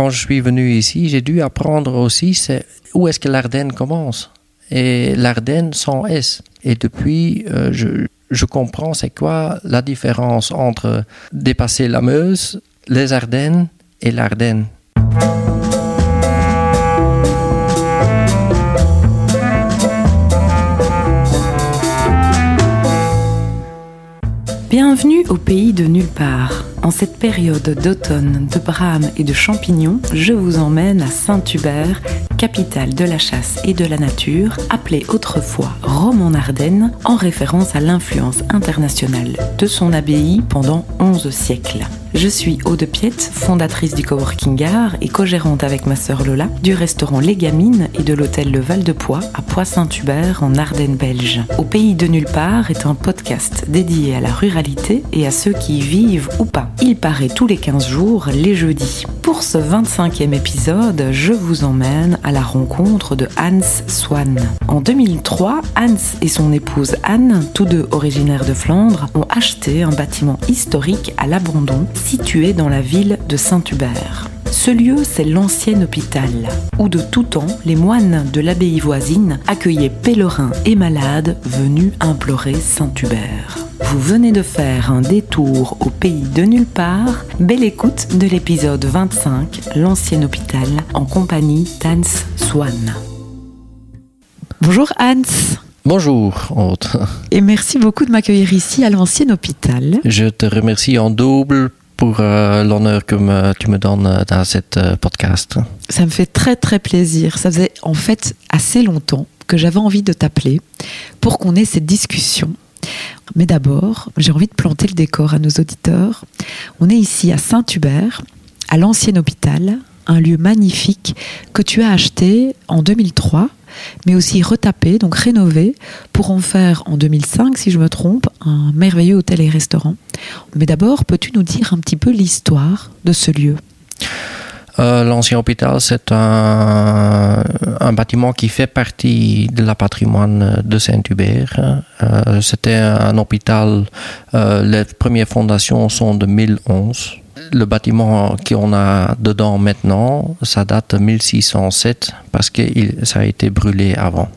quand je suis venu ici, j'ai dû apprendre aussi où est-ce que l'Ardenne commence. Et l'Ardenne sans S. Et depuis, euh, je, je comprends c'est quoi la différence entre dépasser la Meuse, les Ardennes et l'Ardenne. Bienvenue au pays de nulle part. En cette période d'automne, de brames et de champignons, je vous emmène à Saint-Hubert, capitale de la chasse et de la nature, appelée autrefois Rome en Ardennes, en référence à l'influence internationale de son abbaye pendant 11 siècles. Je suis Aude Piette, fondatrice du Coworking Art et co-gérante avec ma sœur Lola du restaurant Les Gamines et de l'hôtel Le Val de Poix à Poix-Saint-Hubert en Ardennes belge. Au pays de nulle part est un podcast dédié à la ruralité et à ceux qui y vivent ou pas. Il paraît tous les 15 jours, les jeudis. Pour ce 25e épisode, je vous emmène à la rencontre de Hans Swan. En 2003, Hans et son épouse Anne, tous deux originaires de Flandre, ont acheté un bâtiment historique à l'abandon situé dans la ville de Saint-Hubert. Ce lieu, c'est l'ancien hôpital, où de tout temps, les moines de l'abbaye voisine accueillaient pèlerins et malades venus implorer Saint-Hubert. Vous venez de faire un détour au pays de nulle part. Belle écoute de l'épisode 25, l'ancien hôpital, en compagnie d'Hans Swan. Bonjour Hans. Bonjour, Aude. Et merci beaucoup de m'accueillir ici à l'ancien hôpital. Je te remercie en double pour euh, l'honneur que me, tu me donnes euh, dans cette euh, podcast. Ça me fait très très plaisir. Ça faisait en fait assez longtemps que j'avais envie de t'appeler pour qu'on ait cette discussion. Mais d'abord, j'ai envie de planter le décor à nos auditeurs. On est ici à Saint-Hubert, à l'ancien hôpital, un lieu magnifique que tu as acheté en 2003 mais aussi retapé, donc rénové, pour en faire en 2005, si je me trompe, un merveilleux hôtel et restaurant. Mais d'abord, peux-tu nous dire un petit peu l'histoire de ce lieu? Euh, L'ancien hôpital, c'est un, bâtiment qui fait partie de la patrimoine de Saint-Hubert. Euh, C'était un hôpital, euh, les premières fondations sont de 1011 le bâtiment qu'on a dedans maintenant, ça date de 1607 parce que ça a été brûlé avant.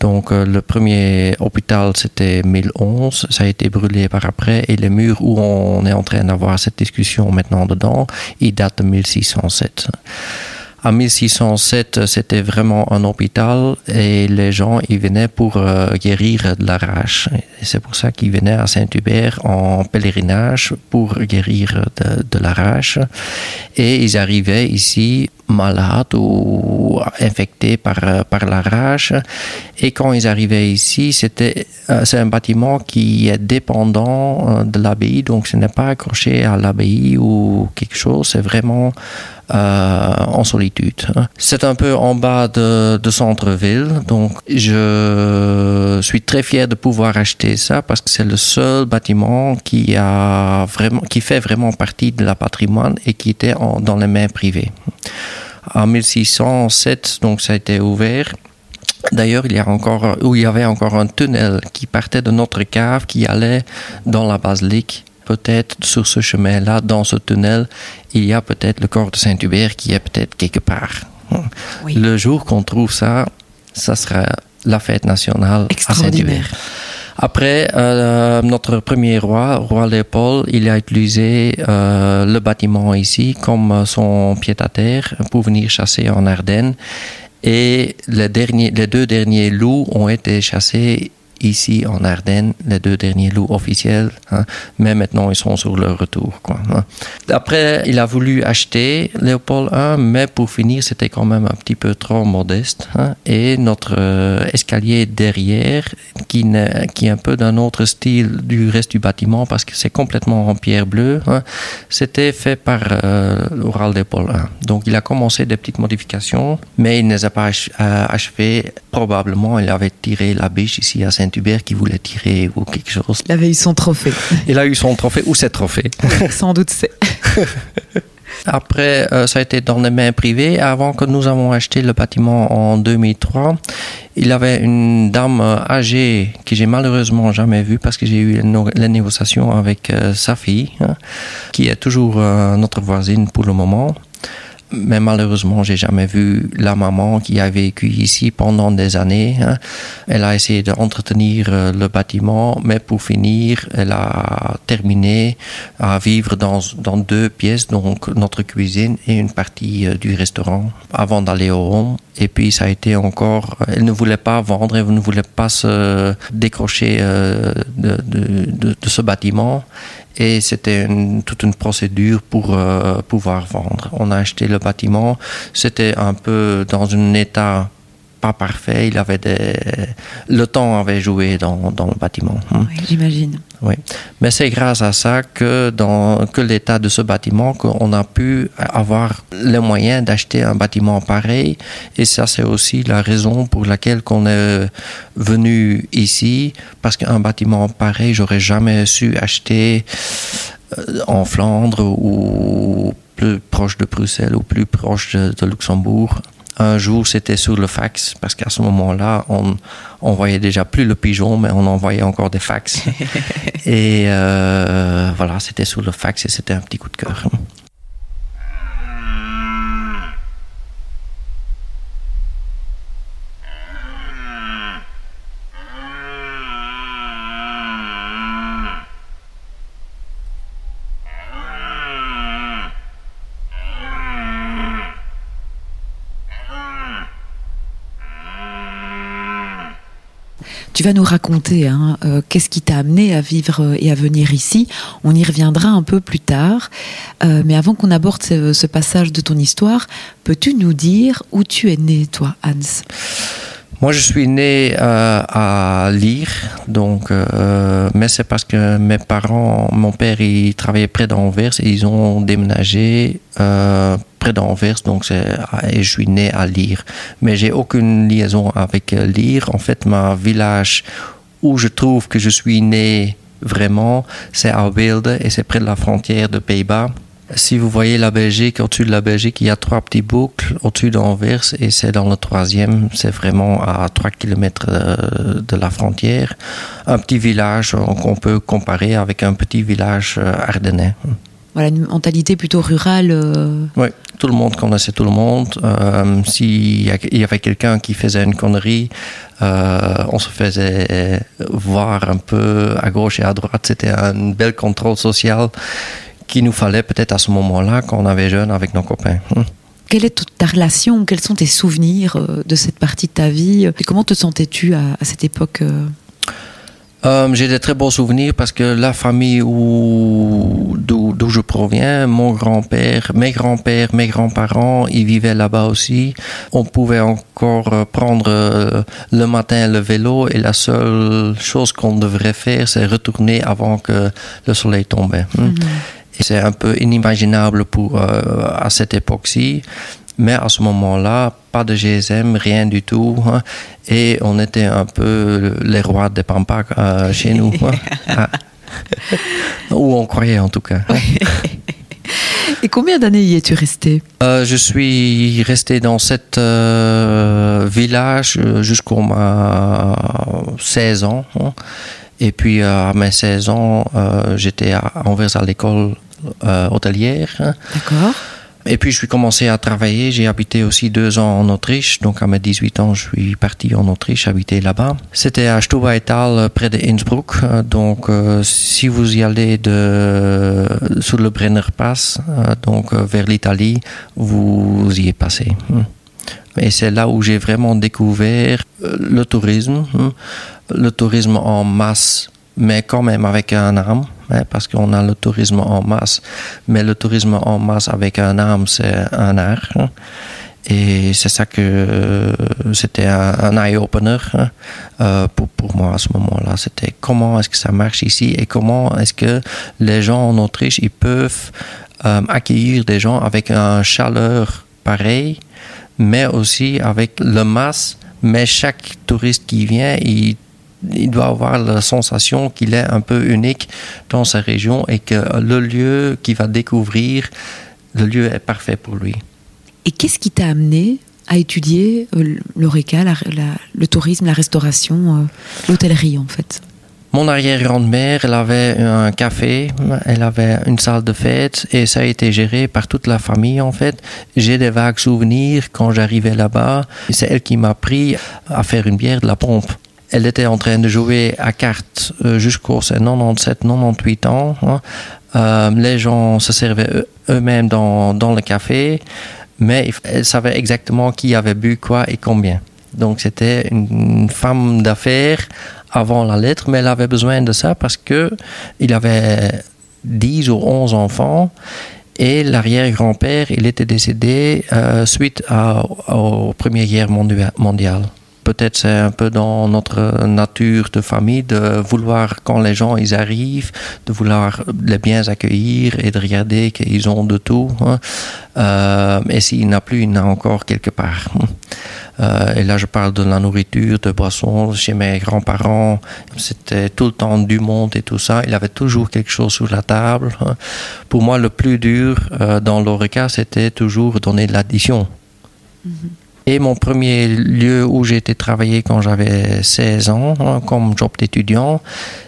Donc euh, le premier hôpital c'était 1011, ça a été brûlé par après et les murs où on est en train d'avoir cette discussion maintenant dedans, ils datent de 1607. En 1607, c'était vraiment un hôpital et les gens ils venaient pour euh, guérir de la rage. C'est pour ça qu'ils venaient à Saint-Hubert en pèlerinage pour guérir de, de la rage. Et ils arrivaient ici malades ou infectés par, par la rage. Et quand ils arrivaient ici, c'était euh, c'est un bâtiment qui est dépendant euh, de l'abbaye, donc ce n'est pas accroché à l'abbaye ou quelque chose, c'est vraiment en solitude. C'est un peu en bas de, centre-ville, donc je suis très fier de pouvoir acheter ça parce que c'est le seul bâtiment qui a vraiment, qui fait vraiment partie de la patrimoine et qui était dans les mains privées. En 1607, donc ça a été ouvert. D'ailleurs, il y a encore, où il y avait encore un tunnel qui partait de notre cave, qui allait dans la basilique peut-être sur ce chemin-là, dans ce tunnel, il y a peut-être le corps de Saint-Hubert qui est peut-être quelque part. Oui. Le jour qu'on trouve ça, ça sera la fête nationale à Saint-Hubert. Après, euh, notre premier roi, roi Léopold, il a utilisé euh, le bâtiment ici comme son pied-à-terre pour venir chasser en Ardennes. Et les, derniers, les deux derniers loups ont été chassés ici en Ardennes, les deux derniers loups officiels, hein, mais maintenant ils sont sur leur retour. Quoi, hein. Après, il a voulu acheter Léopold I, mais pour finir, c'était quand même un petit peu trop modeste. Hein, et notre euh, escalier derrière, qui, est un peu d'un autre style du reste du bâtiment, parce que c'est complètement en pierre bleue, c'était fait par euh, Oral Léopold I. Donc il a commencé des petites modifications, mais il ne les a pas achevées. Probablement, il avait tiré la biche ici à saint Hubert qui voulait tirer ou quelque chose. Il avait eu son trophée. Il a eu son trophée ou ses trophées. Sans doute c'est. Après, euh, ça a été dans les mains privées. Avant que nous avons acheté le bâtiment en 2003, il y avait une dame âgée que j'ai malheureusement jamais vue parce que j'ai eu les négociations avec euh, sa fille, hein, qui est toujours euh, notre voisine pour le moment. Mais malheureusement, j'ai jamais vu la maman qui a vécu ici pendant des années. Hein. Elle a essayé d'entretenir euh, le bâtiment, mais pour finir, elle a terminé à vivre dans, deux pièces, donc notre cuisine et une partie euh, du restaurant, avant d'aller au home. Et puis ça a été encore, elle ne voulait pas vendre, elle ne voulait pas se décrocher euh, de ce bâtiment et c'était toute une procédure pour euh, pouvoir vendre. On a acheté le bâtiment, c'était un peu dans un état pas parfait. Il avait des... Le temps avait joué dans, dans le bâtiment. Hein. Oui, j'imagine. Oui. Mais c'est grâce à ça que dans que l'état de ce bâtiment qu'on a pu avoir les moyens d'acheter un bâtiment pareil. Et ça, c'est aussi la raison pour laquelle qu'on est venu ici. Parce qu'un bâtiment pareil, j'aurais jamais su acheter euh, en Flandre ou plus proche de Bruxelles ou plus proche de Luxembourg un jour, c'était sur le fax, parce qu'à ce moment-là, on, on voyait déjà plus le pigeon, mais on envoyait encore des fax. et euh, voilà, c'était sur le fax et c'était un petit coup de cœur. Tu vas nous raconter hein, euh, qu'est-ce qui t'a amené à vivre euh, et à venir ici. On y reviendra un peu plus tard. Euh, mais avant qu'on aborde ce, passage de ton histoire, peux-tu nous dire où tu es né, toi, Hans? Moi, je suis né à Lire, donc, mais c'est parce que mes parents, mon père, il travaillait près d'Anvers et ils ont déménagé près d'Anvers, donc et je suis né à Lire. Mais j'ai aucune liaison avec euh, Lire. En fait, ma village où je trouve que je suis né vraiment, c'est à Weelde et c'est près de la frontière de Pays-Bas. Si vous voyez la Belgique, au-dessus de la Belgique, il y a trois petits boucles au-dessus d'Anvers et c'est dans le troisième, c'est vraiment à 3 km euh, de la frontière. Un petit village qu'on peut comparer avec un petit village euh, ardennais voilà, une mentalité plutôt rurale. Euh. Oui, tout le monde connaissait tout le monde. Euh, S'il y avait quelqu'un qui faisait une connerie, euh, on se faisait voir un peu à gauche et à droite. C'était un bel contrôle social qu'il nous fallait peut-être à ce moment-là, quand on avait jeune avec nos copains. Hum. Quelle est toute ta relation Quels sont tes souvenirs euh, de cette partie de ta vie Et comment te sentais-tu à, à cette époque euh, j'ai des très beaux souvenirs parce que la famille d'où je proviens, mon grand-père, mes grands-pères, mes grands-parents, ils vivaient là-bas aussi. On pouvait encore euh, prendre euh, le matin le vélo et la seule chose qu'on devrait faire, c'est retourner avant que le soleil tombe. Hein. C'est un peu inimaginable pour à cette époque-ci. Mais à ce moment-là, pas de GSM, rien du tout. Hein. et on était un peu les rois des Pampas euh, chez nous. Hein. Ah. Ou on croyait en tout cas. Hein. Et combien d'années y es-tu resté? Euh, Je suis resté dans cet euh, village jusqu'à ma 16 ans. Et puis à mes 16 ans, j'étais à Anvers à l'école hôtelière. D'accord. Et puis, je suis commencé à travailler. J'ai habité aussi deux ans en Autriche. Donc, à mes 18 ans, je suis parti en Autriche, habiter là-bas. C'était à Stubaital, près de Innsbruck. Donc, euh, si vous y allez de, sur le Brenner Pass, euh, donc euh, vers l'Italie, vous y êtes passé. Hmm. Et c'est là où j'ai vraiment découvert le tourisme, hmm. le tourisme en masse, mais quand même avec un âme. Hein, parce qu'on a le tourisme en masse, mais le tourisme en masse avec un âme, c'est un art. Hein. Et c'est ça que euh, c'était un, eye-opener hein, euh, pour, pour moi à ce moment-là. C'était comment est-ce que ça marche ici et comment est-ce que les gens en Autriche, ils peuvent euh, accueillir des gens avec un chaleur pareil, mais aussi avec le masse. Mais chaque touriste qui vient, il il doit avoir la sensation qu'il est un peu unique dans sa région et que le lieu qu'il va découvrir, le lieu est parfait pour lui. Et qu'est-ce qui t'a amené à étudier euh, l'ORECA, le tourisme, la restauration, euh, l'hôtellerie en fait? Mon arrière-grand-mère, elle avait un café, elle avait une salle de fête et ça a été géré par toute la famille en fait. J'ai des vagues souvenirs quand j'arrivais là-bas. C'est elle qui m'a appris à faire une bière de la pompe. Elle était en train de jouer à cartes euh, jusqu'aux 97, 98 ans. Hein. Euh, les gens se servaient eux-mêmes dans, dans le café, mais elle savait exactement qui avait bu quoi et combien. Donc c'était une femme d'affaires avant la lettre, mais elle avait besoin de ça parce que il avait 10 ou 11 enfants et l'arrière-grand-père, il était décédé euh, suite à, aux Première Guerre mondiale. Peut-être c'est un peu dans notre nature de famille de vouloir, quand les gens ils arrivent, de vouloir les bien accueillir et de regarder qu'ils ont de tout. Hein. Euh, et s'il n'a plus, il n'a encore quelque part. Euh, et là, je parle de la nourriture, de boissons. Chez mes grands-parents, c'était tout le temps du monde et tout ça. Il avait toujours quelque chose sur la table. Hein. Pour moi, le plus dur euh, dans l'ORECA, c'était toujours donner de l'addition. Mm-hmm. Et mon premier lieu où j'ai été travailler quand j'avais 16 ans, hein, comme job d'étudiant,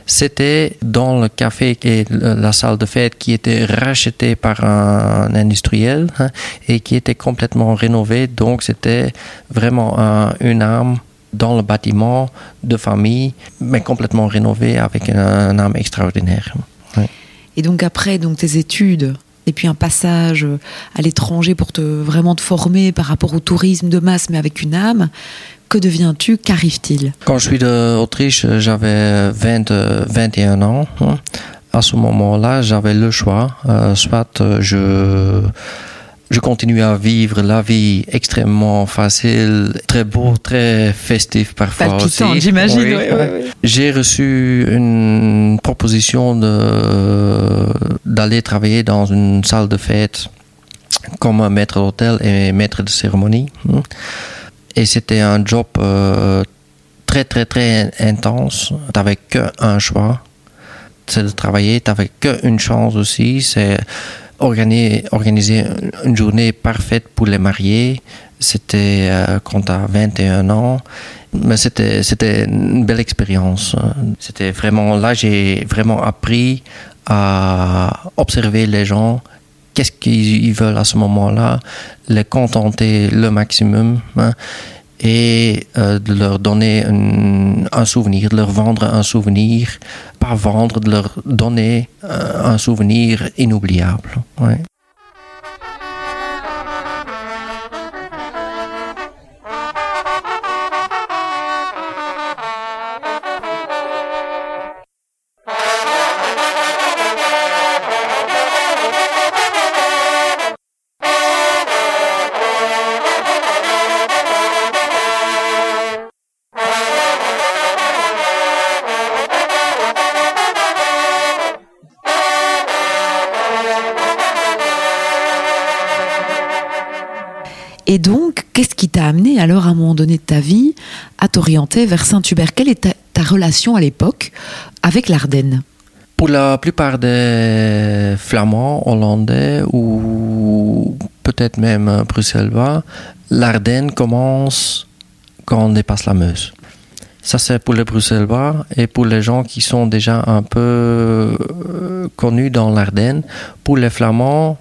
c'était dans le café et la salle de fête qui était rachetée par un industriel hein, et qui était complètement rénové. Donc c'était vraiment une âme dans le bâtiment de famille, mais complètement rénové avec un, âme extraordinaire. Et donc après donc tes études, et puis un passage à l'étranger pour te vraiment te former par rapport au tourisme de masse, mais avec une âme. Que deviens-tu Qu'arrive-t-il? Quand je suis d'Autriche, j'avais 21 ans. Hein. À ce moment-là, j'avais le choix. Euh, soit je je continue à vivre la vie extrêmement facile, très beau, très festif parfois Palpitant, j'imagine. J'ai reçu une proposition de d'aller travailler dans une salle de fête comme maître d'hôtel et maître de cérémonie. Et c'était un job euh, très très très intense. T'avais qu'un choix, c'est de travailler. T'avais qu'une chance aussi, c'est organiser, une journée parfaite pour les mariés. C'était euh, quand as 21 ans. Mais c'était, c'était une belle expérience. C'était vraiment, là, j'ai vraiment appris à observer les gens, qu'est-ce qu'ils veulent à ce moment-là, les contenter le maximum. Hein et euh, de leur donner un, souvenir, de leur vendre un souvenir, pas vendre, de leur donner euh, un souvenir inoubliable. Et donc, qu'est-ce qui t'a amené alors à un moment donné de ta vie à t'orienter vers Saint-Hubert? Quelle est ta, relation à l'époque avec l'Ardenne? Pour la plupart des Flamands, Hollandais ou peut-être même Bruxellois, l'Ardenne commence quand on dépasse la Meuse. Ça, c'est pour les Bruxellois et pour les gens qui sont déjà un peu euh, connus dans l'Ardenne. Pour les Flamands,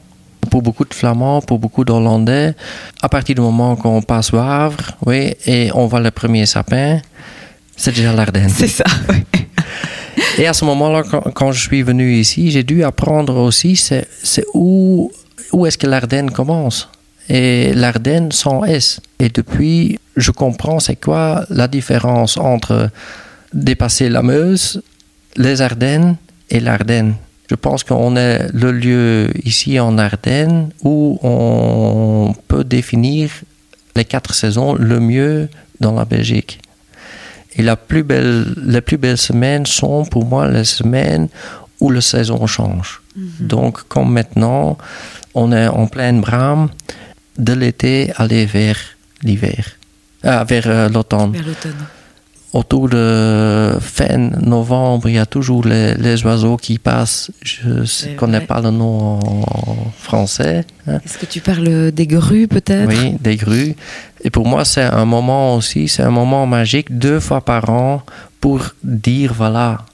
pour beaucoup de Flamands, pour beaucoup d'Hollandais, à partir du moment qu'on passe au Havre, oui, et on voit le premier sapin, c'est déjà l'Ardenne. C'est ça, oui. Et à ce moment-là, quand, je suis venu ici, j'ai dû apprendre aussi, c'est où, où est-ce que l'Ardenne commence? Et l'Ardenne sans S. Et depuis, je comprends c'est quoi la différence entre dépasser la Meuse, les Ardennes et l'Ardenne. Je pense qu'on est le lieu ici en Ardennes où on peut définir les quatre saisons le mieux dans la Belgique. Et la plus belle, les plus belles semaines sont pour moi les semaines où la saison change. Mhm. Donc, comme maintenant, on est en pleine brame de l'été aller vers l'hiver, vers euh, l'automne. Autour de fin novembre, il y a toujours les, oiseaux qui passent. Je ne connais pas le nom en français. Hein. Est-ce que tu parles des grues peut-être? Oui, des grues. Et pour moi, c'est un moment aussi, c'est un moment magique, deux fois par an, pour dire, voilà,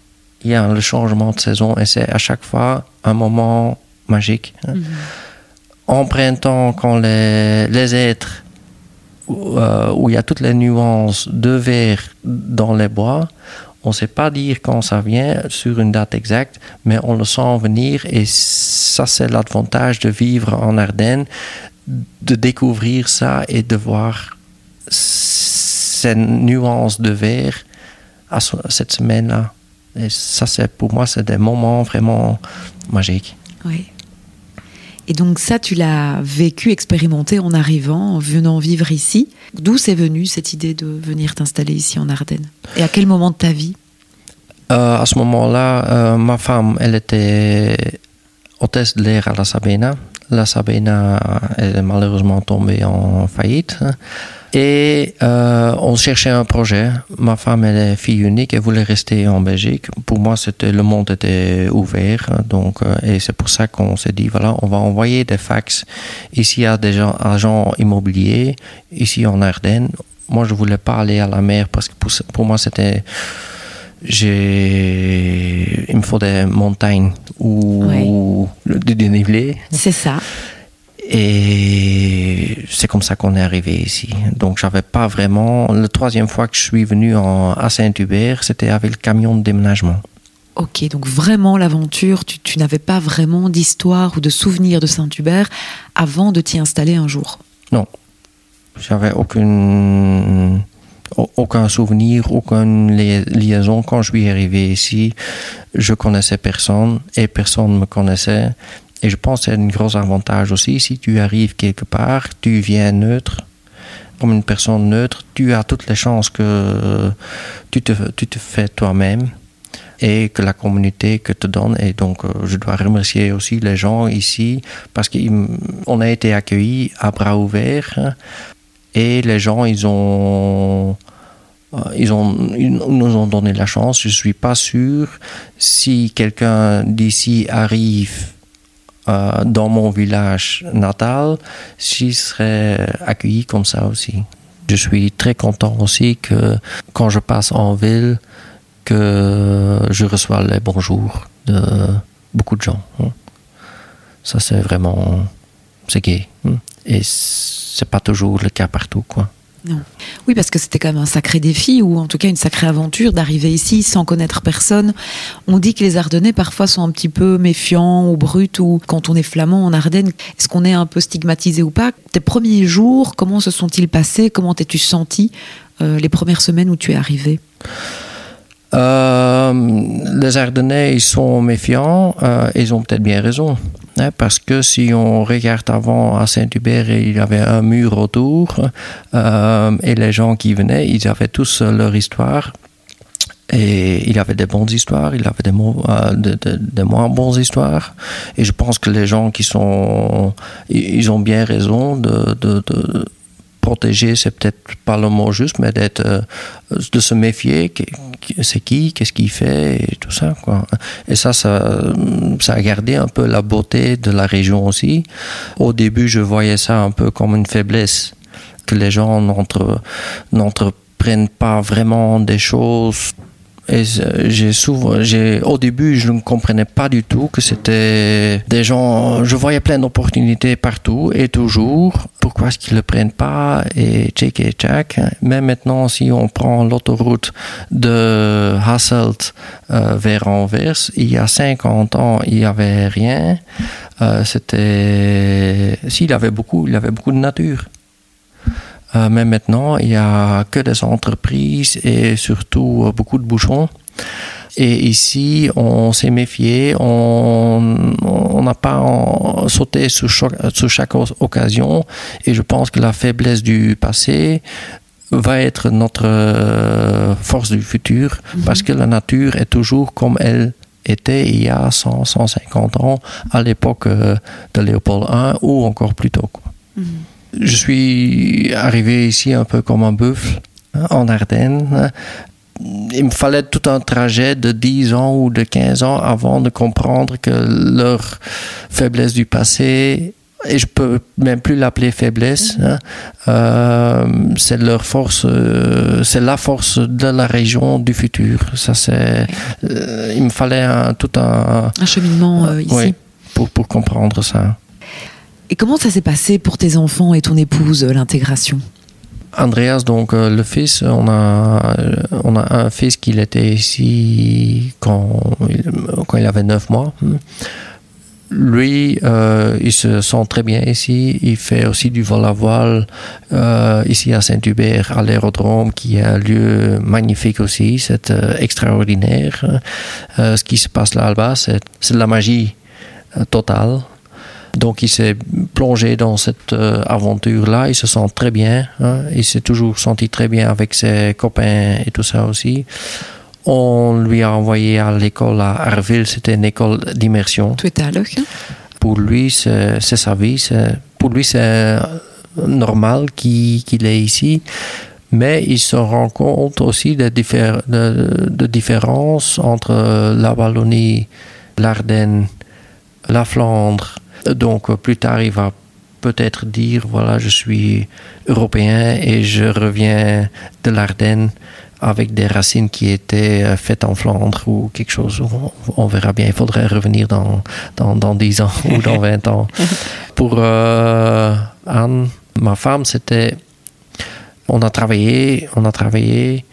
il y a le changement de saison et c'est à chaque fois un moment magique. Hein. Mhm. En printemps, quand les, les êtres, euh, où il y a toutes les nuances de vert dans les bois, on ne sait pas dire quand ça vient sur une date exacte, mais on le sent venir et ça c'est l'avantage de vivre en Ardennes, de découvrir ça et de voir ces nuances de vert à cette semaine-là. Et ça, c'est pour moi, c'est des moments vraiment magiques. Oui. Et donc ça, tu l'as vécu, expérimenté en arrivant, en venant vivre ici. D'où c'est venu cette idée de venir t'installer ici en Ardennes? Et à quel moment de ta vie? Euh, À ce moment-là, euh, ma femme, elle était hôtesse de l'air à la Sabena. La Sabena est malheureusement tombée en faillite. Et euh, on cherchait un projet. Ma femme, elle est fille unique, elle voulait rester en Belgique. Pour moi, c'était le monde était ouvert, donc euh, et c'est pour ça qu'on s'est dit voilà, on va envoyer des fax ici à des agents immobiliers ici en Ardennes. Moi, je voulais pas aller à la mer parce que pour, moi, c'était j'ai il me faut des montagnes ou du dénivelé. C'est ça. Et c'est comme ça qu'on est arrivé ici. Donc j'avais pas vraiment. La troisième fois que je suis venu en, à Saint-Hubert, c'était avec le camion de déménagement. Ok, donc vraiment l'aventure, tu, n'avais pas vraiment d'histoire ou de souvenir de Saint-Hubert avant de t'y installer un jour? Non, j'avais aucune, aucun souvenir, aucune liaison. Quand je suis arrivé ici, je connaissais personne et personne me connaissait. Et je pense que c'est un gros avantage aussi. Si tu arrives quelque part, tu viens neutre, comme une personne neutre, tu as toutes les chances que tu te, tu te fais toi-même et que la communauté que te donne. Et donc, euh, je dois remercier aussi les gens ici parce qu'on a été accueillis à bras ouverts et les gens, ils ont. Euh, ils, ont, ils nous ont donné la chance. Je ne suis pas sûr si quelqu'un d'ici arrive euh, dans mon village natal, j'y serais accueilli comme ça aussi. Je suis très content aussi que quand je passe en ville, que je reçois les bonjours de beaucoup de gens. Hein. Ça, c'est vraiment, c'est gay. Hein. Et c'est pas toujours le cas partout, quoi. Oui, parce que c'était quand même un sacré défi, ou en tout cas une sacrée aventure d'arriver ici sans connaître personne. On dit que les Ardennais parfois sont un petit peu méfiants ou bruts, ou quand on est flamand en Ardennes, est-ce qu'on est un peu stigmatisé ou pas? Tes premiers jours, comment se sont-ils passés? Comment t'es-tu senti euh, les premières semaines où tu es arrivé? Euh, les Ardennais, ils sont méfiants, euh, ils ont peut-être bien raison. Hein, parce que si on regarde avant à Saint-Hubert, il y avait un mur autour, euh, et les gens qui venaient, ils avaient tous leur histoire. Et il avait des bonnes histoires, il avait des, des moins bonnes histoires. Et je pense que les gens qui sont, ils ont bien raison de protéger, c'est peut-être pas le mot juste, mais d'être, euh, de se méfier, c'est qui, qu'est-ce qu'il fait, et tout ça, quoi. Et ça, ça, ça a gardé un peu la beauté de la région aussi. Au début, je voyais ça un peu comme une faiblesse, que les gens n'entreprennent pas vraiment des choses et j'ai souvent, j'ai, au début, je ne comprenais pas du tout que c'était des gens, je voyais plein d'opportunités partout et toujours. Pourquoi est-ce qu'ils ne le prennent pas et check et check. Mais maintenant, si on prend l'autoroute de Hasselt euh, vers Anvers, il y a 50 ans, il n'y avait rien. Euh, c'était, s'il avait beaucoup, il avait beaucoup de nature. Euh, mais maintenant, il n'y a que des entreprises et surtout euh, beaucoup de bouchons. Et ici, on s'est méfié, on n'a pas sauté sous, chaque occasion. Et je pense que la faiblesse du passé va être notre euh, force du futur, mhm. parce que la nature est toujours comme elle était il y a 100, 150 ans, à l'époque de Léopold I ou encore plus tôt. Quoi. Mhm je suis arrivé ici un peu comme un buffle hein, en Ardennes. Il me fallait tout un trajet de 10 ans ou de 15 ans avant de comprendre que leur faiblesse du passé et je peux même plus l'appeler faiblesse. Hein. Euh, c'est leur force, euh, c'est la force de la région du futur. Ça, c'est, euh, il me fallait un, tout un, un cheminement ici oui, pour, pour comprendre ça. Et comment ça s'est passé pour tes enfants et ton épouse l'intégration? Andreas, donc le fils, on a, on a un fils qui était ici quand, quand il avait 9 mois lui, euh, il se sent très bien ici. Il fait aussi du vol à voile euh, ici à Saint-Hubert, à l'aérodrome, qui est un lieu magnifique aussi. C'est euh, extraordinaire. ce qui se passe là-bas, c'est de la magie totale. Donc il s'est plongé dans cette aventure-là. Il se sent très bien. Hein. Il s'est toujours senti très bien avec ses copains et tout ça aussi. On lui a envoyé à l'école à Arville, c'était une école d'immersion. Pour lui, c'est sa vie. Pour lui, c'est normal qu'il est ici. Mais il se rend compte aussi de, de, différences entre la Wallonie, l'Ardenne, la Flandre. Donc plus tard, il va peut-être dire, voilà, je suis européen et je reviens de l'Ardenne avec des racines qui étaient euh, faites en Flandre ou quelque chose. On, verra bien. Il faudrait revenir dans, dans, dans 10 ans ou dans 20 ans. Pour euh, Anne, ma femme, c'était. On a travaillé, on a travaillé.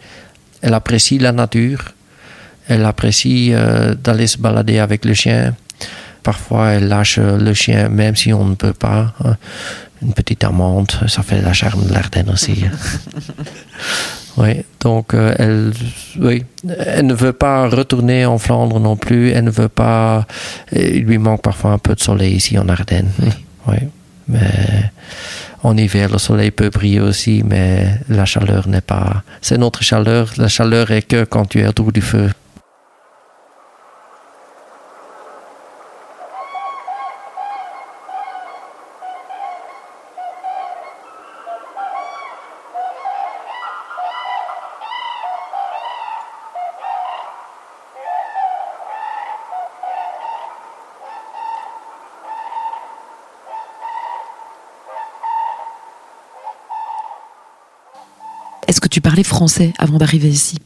Elle apprécie la nature. Elle apprécie euh, d'aller se balader avec le chien. Parfois, elle lâche le chien, même si on ne peut pas. Hein. Une petite amende, ça fait la charme de l'Ardenne aussi. Oui, donc euh, elle, oui, elle ne veut pas retourner en Flandre non plus. Elle ne veut pas. Il lui manque parfois un peu de soleil ici en Ardennes. Oui, mais en hiver le soleil peut briller aussi, mais la chaleur n'est pas. C'est notre chaleur. La chaleur est que quand tu es autour du feu. Est-ce que tu parlais français avant d'arriver ici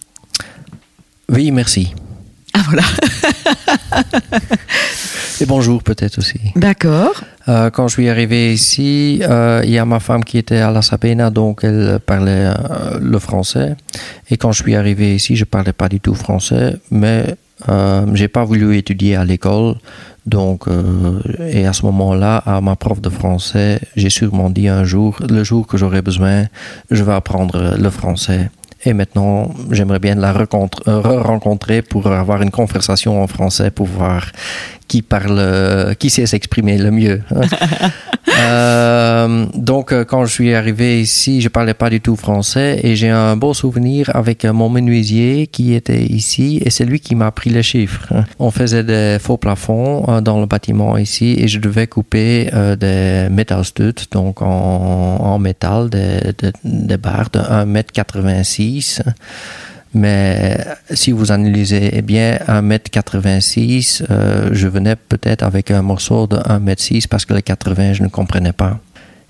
Oui, merci. Ah voilà. Et bonjour peut-être aussi. D'accord. Euh, quand je suis arrivé ici, euh, il y a ma femme qui était à la Sabena, donc elle parlait euh, le français. Et quand je suis arrivé ici, je parlais pas du tout français, mais j'ai pas voulu étudier à l'école. Donc, et à ce moment-là, à ma prof de français, j'ai sûrement dit un jour, le jour que j'aurai besoin, je vais apprendre le français. Et maintenant, j'aimerais bien la re-rencontrer pour avoir une conversation en français pour voir qui parle, qui sait s'exprimer le mieux. Hein. euh, donc, euh, quand je suis arrivé ici, je parlais pas du tout français et j'ai un beau souvenir avec euh, mon menuisier qui était ici et c'est lui qui m'a appris les chiffres. Hein. On faisait des faux plafonds euh, dans le bâtiment ici et je devais couper des métalstuds, donc en, en métal, des, des, des barres de 1m86 mais si vous analysez bien 1m86, euh, je venais peut-être avec un morceau de 1m6 parce que les 80, je ne comprenais pas.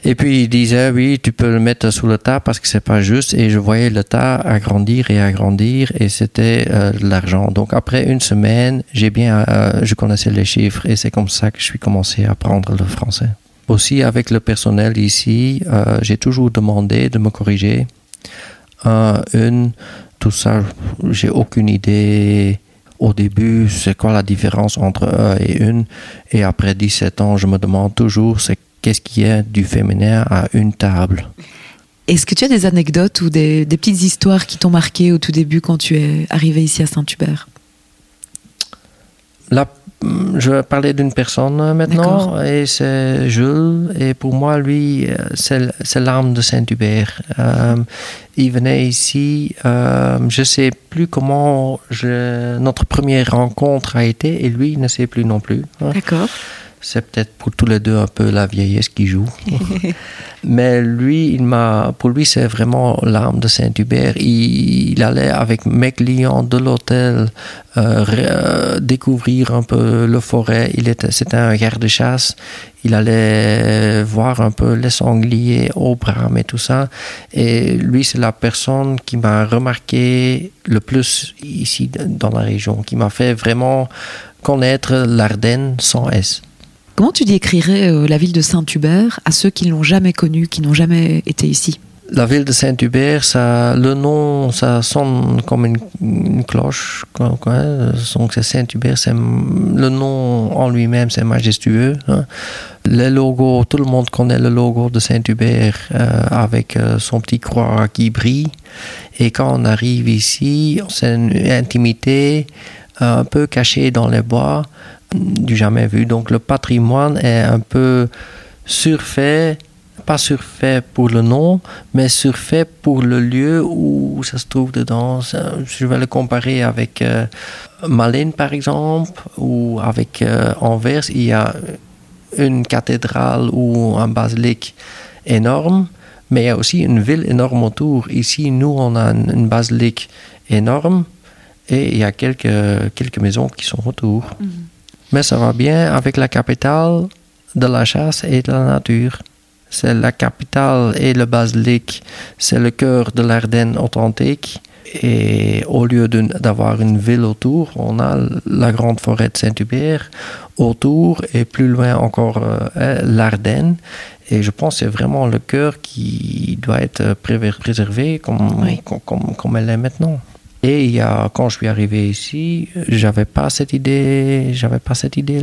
Et puis il disait oui, tu peux le mettre sous le tas parce que c'est pas juste. Et je voyais le tas agrandir et agrandir et c'était euh, de l'argent. Donc après une semaine, j'ai bien, euh, je connaissais les chiffres et c'est comme ça que je suis commencé à apprendre le français. Aussi avec le personnel ici, euh, j'ai toujours demandé de me corriger. Un, une, tout ça, j'ai aucune idée au début, c'est quoi la différence entre un et une. Et après 17 ans, je me demande toujours, c'est qu'est-ce qu'il y a du féminin à une table? Est-ce que tu as des anecdotes ou des, des petites histoires qui t'ont marqué au tout début quand tu es arrivé ici à Saint-Hubert? La je vais parler d'une personne maintenant, et c'est Jules. Et pour moi, lui, c'est l'âme de Saint-Hubert. Euh, il venait ici, euh, je ne sais plus comment je, notre première rencontre a été, et lui, il ne sait plus non plus. Hein. C'est peut-être pour tous les deux un peu la vieillesse qui joue. Mais lui, il m'a, pour lui, c'est vraiment l'âme de Saint-Hubert. Il, allait avec mes clients de l'hôtel euh, euh, découvrir un peu le forêt. Il était, c'était un garde-chasse. Il allait voir un peu les sangliers au bras et tout ça. Et lui, c'est la personne qui m'a remarqué le plus ici dans la région, qui m'a fait vraiment connaître l'Ardenne sans S. Comment tu décrirais euh, la ville de Saint-Hubert à ceux qui ne l'ont jamais connue, qui n'ont jamais été ici? La ville de Saint-Hubert, ça, le nom, ça sonne comme une, cloche. Donc c'est Saint-Hubert, c'est le nom en lui-même, c'est majestueux. Hein. Le logo, tout le monde connaît le logo de Saint-Hubert euh, avec euh, son petit croix qui brille. Et quand on arrive ici, c'est une intimité un peu cachée dans les bois du jamais vu. Donc le patrimoine est un peu surfait, pas surfait pour le nom, mais surfait pour le lieu où ça se trouve dedans. Je vais le comparer avec euh, Malines par exemple, ou avec euh, Anvers, il y a une cathédrale ou un basilique énorme, mais il y a aussi une ville énorme autour. Ici, nous, on a une, basilique énorme et il y a quelques, quelques maisons qui sont autour. Mhm. Mais ça va bien avec la capitale de la chasse et de la nature. C'est la capitale et le basilic, c'est le cœur de l'Ardenne authentique. Et au lieu d'avoir une ville autour, on a la grande forêt de Saint-Hubert autour et plus loin encore euh, l'Ardenne. Et je pense que c'est vraiment le cœur qui doit être préservé comme, comme, comme elle est maintenant. Et quand je suis arrivé ici, j'avais pas cette idée, j'avais pas cette idée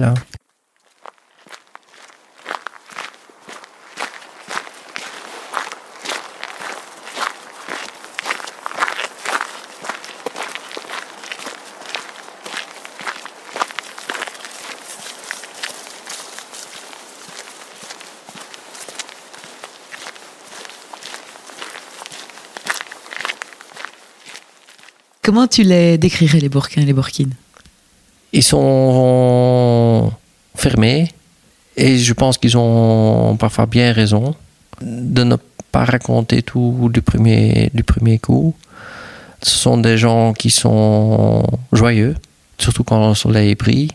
Comment tu les décrirais, les Bourquins et les Bourquines? Ils sont fermés et je pense qu'ils ont parfois bien raison de ne pas raconter tout du premier, du premier coup. Ce sont des gens qui sont joyeux, surtout quand le soleil brille.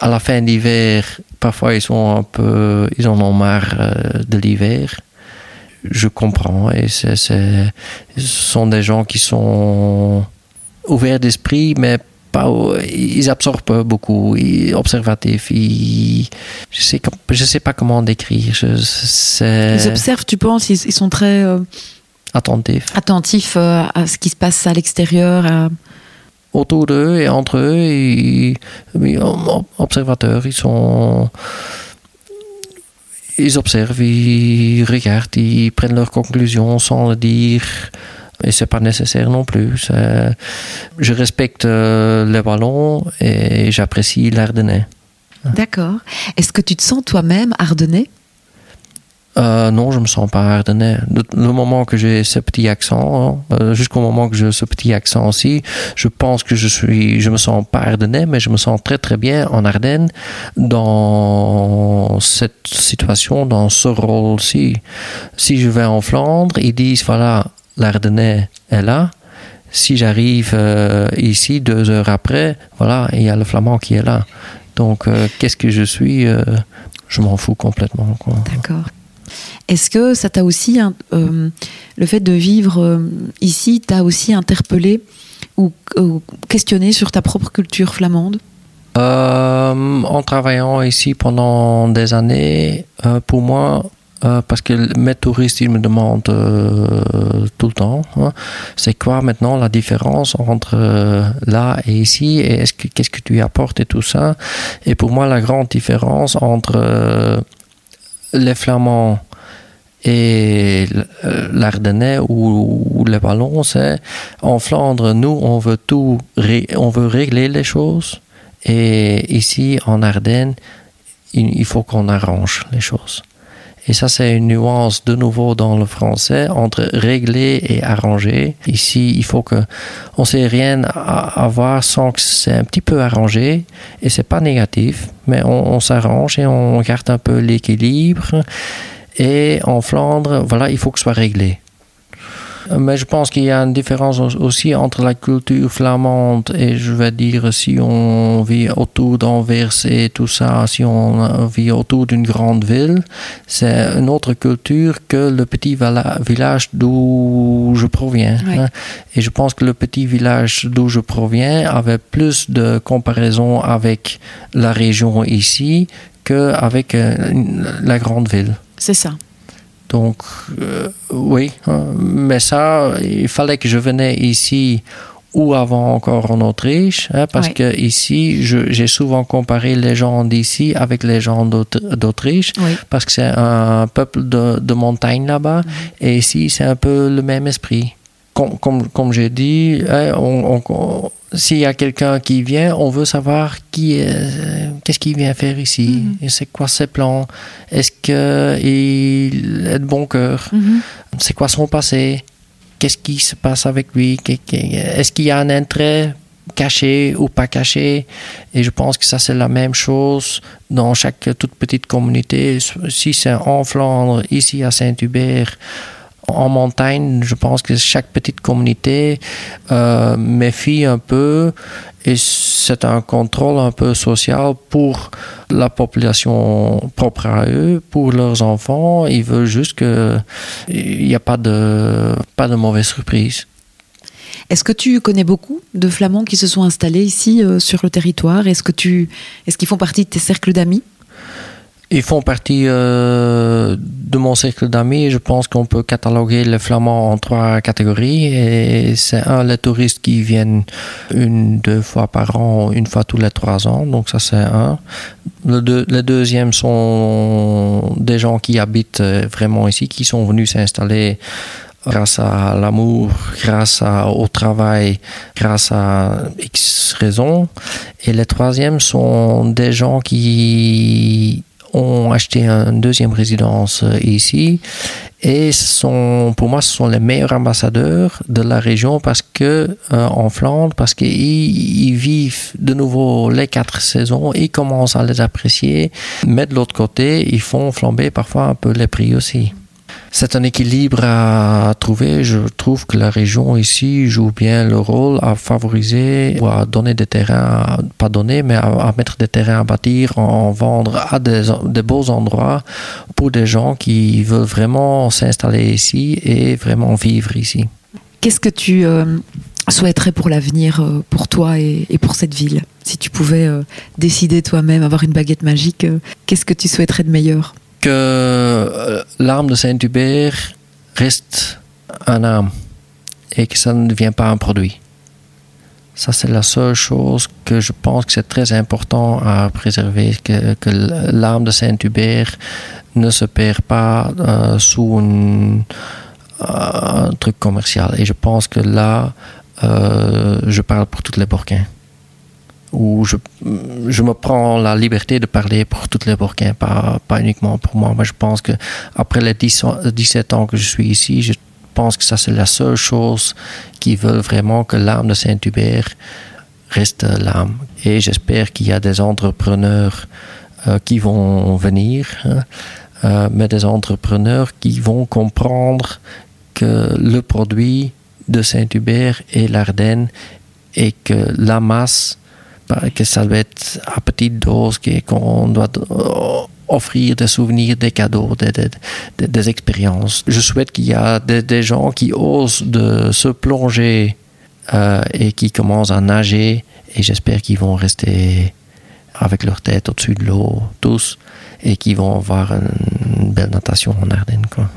À la fin d'hiver, parfois ils sont un peu, ils en ont marre euh, de l'hiver je comprends. Et c'est, ce sont des gens qui sont ouverts d'esprit, mais pas, ils absorbent beaucoup, ils, observatifs. Ils, je sais, je sais pas comment décrire. ils observent, tu penses, ils, sont très euh, attentifs. Attentifs euh, à ce qui se passe à l'extérieur. Autour d'eux et entre eux, ils, observateurs, ils sont ils observent, ils regardent, ils prennent leurs conclusions sans le dire. Et c'est pas nécessaire non plus. Je respecte euh, les ballons et j'apprécie l'Ardennais. D'accord. Est-ce que tu te sens toi-même ardennais euh, non, je me sens pas ardennais. Le, moment que j'ai ce petit accent, euh, jusqu'au moment que j'ai ce petit accent aussi, je pense que je suis, je me sens pas ardennais, mais je me sens très très bien en Ardennes dans cette situation, dans ce rôle-ci. Si je vais en Flandre, ils disent voilà, l'Ardennais est là. Si j'arrive euh, ici deux heures après, voilà, il y a le flamand qui est là. Donc, qu'est-ce que je suis Je m'en fous complètement. D'accord. Est-ce que ça t'a aussi, euh, le fait de vivre euh, ici, t'a aussi interpellé ou, questionné sur ta propre culture flamande? Euh, En travaillant ici pendant des années, pour moi, parce que mes touristes ils me demandent tout le temps hein, c'est quoi maintenant la différence entre là et ici et est-ce que qu'est-ce que tu apportes et tout ça? Et pour moi la grande différence entre les flamands et l'Ardennais ou, les Wallons, c'est en Flandre, nous, on veut tout, on veut régler les choses. Et ici, en Ardennes, il, faut qu'on arrange les choses. Et ça, c'est une nuance de nouveau dans le français entre régler et arranger. Ici, il faut que on sait rien avoir sans que c'est un petit peu arrangé et c'est pas négatif, mais on, on s'arrange et on garde un peu l'équilibre. Et en Flandre, voilà, il faut que ce soit réglé. Mais je pense qu'il y a une différence aussi entre la culture flamande et je vais dire si on vit autour d'Anvers et tout ça, si on vit autour d'une grande ville, c'est une autre culture que le petit village d'où je proviens. Hein. Et je pense que le petit village d'où je proviens avait plus de comparaison avec la région ici qu'avec euh, la grande ville. C'est ça. Donc, euh, oui, hein. mais ça, il fallait que je venais ici ou avant encore en Autriche, hein, parce que ici, j'ai souvent comparé les gens d'ici avec les gens d'Autriche, parce que c'est un peuple de, montagne là-bas, mhm. et ici, c'est un peu le même esprit. Comme, comme, comme j'ai dit, hein, on, s'il y a quelqu'un qui vient, on veut savoir qui est, qu'est-ce qu'il vient faire ici, mhm. c'est quoi ses plans, est-ce qu'il est de bon cœur, mhm. c'est quoi son passé, qu'est-ce qui se passe avec lui, est-ce qu'il y a un intérêt caché ou pas caché? Et je pense que ça, c'est la même chose dans chaque toute petite communauté. Si c'est en Flandre, ici à Saint-Hubert, en montagne, je pense que chaque petite communauté euh, méfie un peu et c'est un contrôle un peu social pour la population propre à eux, pour leurs enfants. Ils veulent juste qu'il n'y a pas de, pas de mauvaise surprise. Est-ce que tu connais beaucoup de Flamands qui se sont installés ici euh, sur le territoire? Est-ce que tu, est-ce qu'ils font partie de tes cercles d'amis? Ils font partie euh, de mon cercle d'amis. Je pense qu'on peut cataloguer les Flamands en trois catégories. Et c'est un, les touristes qui viennent une, deux fois par an, une fois tous les trois ans. Donc ça, c'est un. Le deux, les deuxièmes sont des gens qui habitent euh, vraiment ici, qui sont venus s'installer grâce à l'amour, grâce au travail, grâce à X raisons. Et les troisièmes sont des gens qui ont acheté une deuxième résidence euh, ici. Et sont, pour moi, ce sont les meilleurs ambassadeurs de la région parce que euh, en Flandre, parce qu'ils vivent de nouveau les quatre saisons, ils commencent à les apprécier, mais de l'autre côté, ils font flamber parfois un peu les prix aussi c'est un équilibre à trouver. Je trouve que la région ici joue bien le rôle à favoriser ou à donner des terrains, pas donner, mais à, mettre des terrains à bâtir, en vendre à des, beaux endroits pour des gens qui veulent vraiment s'installer ici et vraiment vivre ici. Qu'est-ce que tu euh, souhaiterais pour l'avenir, euh, pour toi et, pour cette ville? Si tu pouvais euh, décider toi-même, avoir une baguette magique, qu'est-ce que tu souhaiterais de meilleur? Que euh, l'arme de Saint-Hubert reste un arme et que ça ne devient pas un produit. Ça, c'est la seule chose que je pense que c'est très important à préserver, que, que l'arme de Saint-Hubert ne se perd pas euh, sous un truc commercial. Et je pense que là, euh, je parle pour tous les Burkins où je, je, me prends la liberté de parler pour toutes les Burkins, pas, pas uniquement pour moi. Moi, je pense que après les 10, 17 ans que je suis ici, je pense que ça, c'est la seule chose qui veut vraiment que l'âme de Saint-Hubert reste l'âme. Et j'espère qu'il y a des entrepreneurs euh, qui vont venir, hein, euh, mais des entrepreneurs qui vont comprendre que le produit de Saint-Hubert est l'Ardenne et que la masse que ça doit être à petite dose, qu'on doit euh, offrir des souvenirs, des cadeaux, des, expériences. Je souhaite qu'il y ait des, gens qui osent de se plonger euh, et qui commencent à nager et j'espère qu'ils vont rester avec leur tête au-dessus de l'eau, tous, et qu'ils vont avoir une belle natation en Ardennes. Quoi.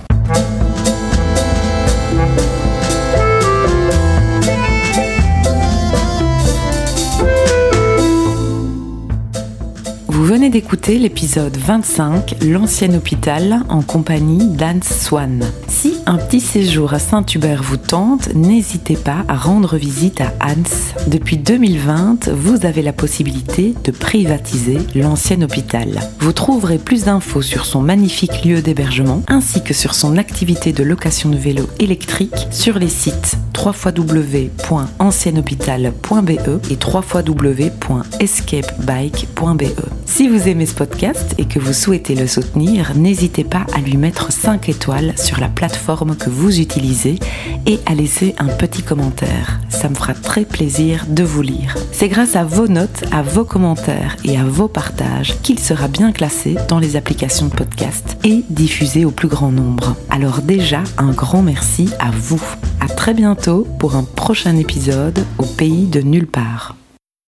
D'écouter l'épisode 25, l'ancien hôpital, en compagnie d'Anne Swan. Si un petit séjour à Saint-Hubert vous tente, n'hésitez pas à rendre visite à Hans. Depuis 2020, vous avez la possibilité de privatiser l'ancien hôpital. Vous trouverez plus d'infos sur son magnifique lieu d'hébergement ainsi que sur son activité de location de vélos électriques sur les sites www.ancienhôpital.be et www.escapebike.be. Si aimez ce podcast et que vous souhaitez le soutenir, n'hésitez pas à lui mettre 5 étoiles sur la plateforme que vous utilisez et à laisser un petit commentaire. Ça me fera très plaisir de vous lire. C'est grâce à vos notes, à vos commentaires et à vos partages qu'il sera bien classé dans les applications de podcast et diffusé au plus grand nombre. Alors déjà, un grand merci à vous. À très bientôt pour un prochain épisode au pays de nulle part.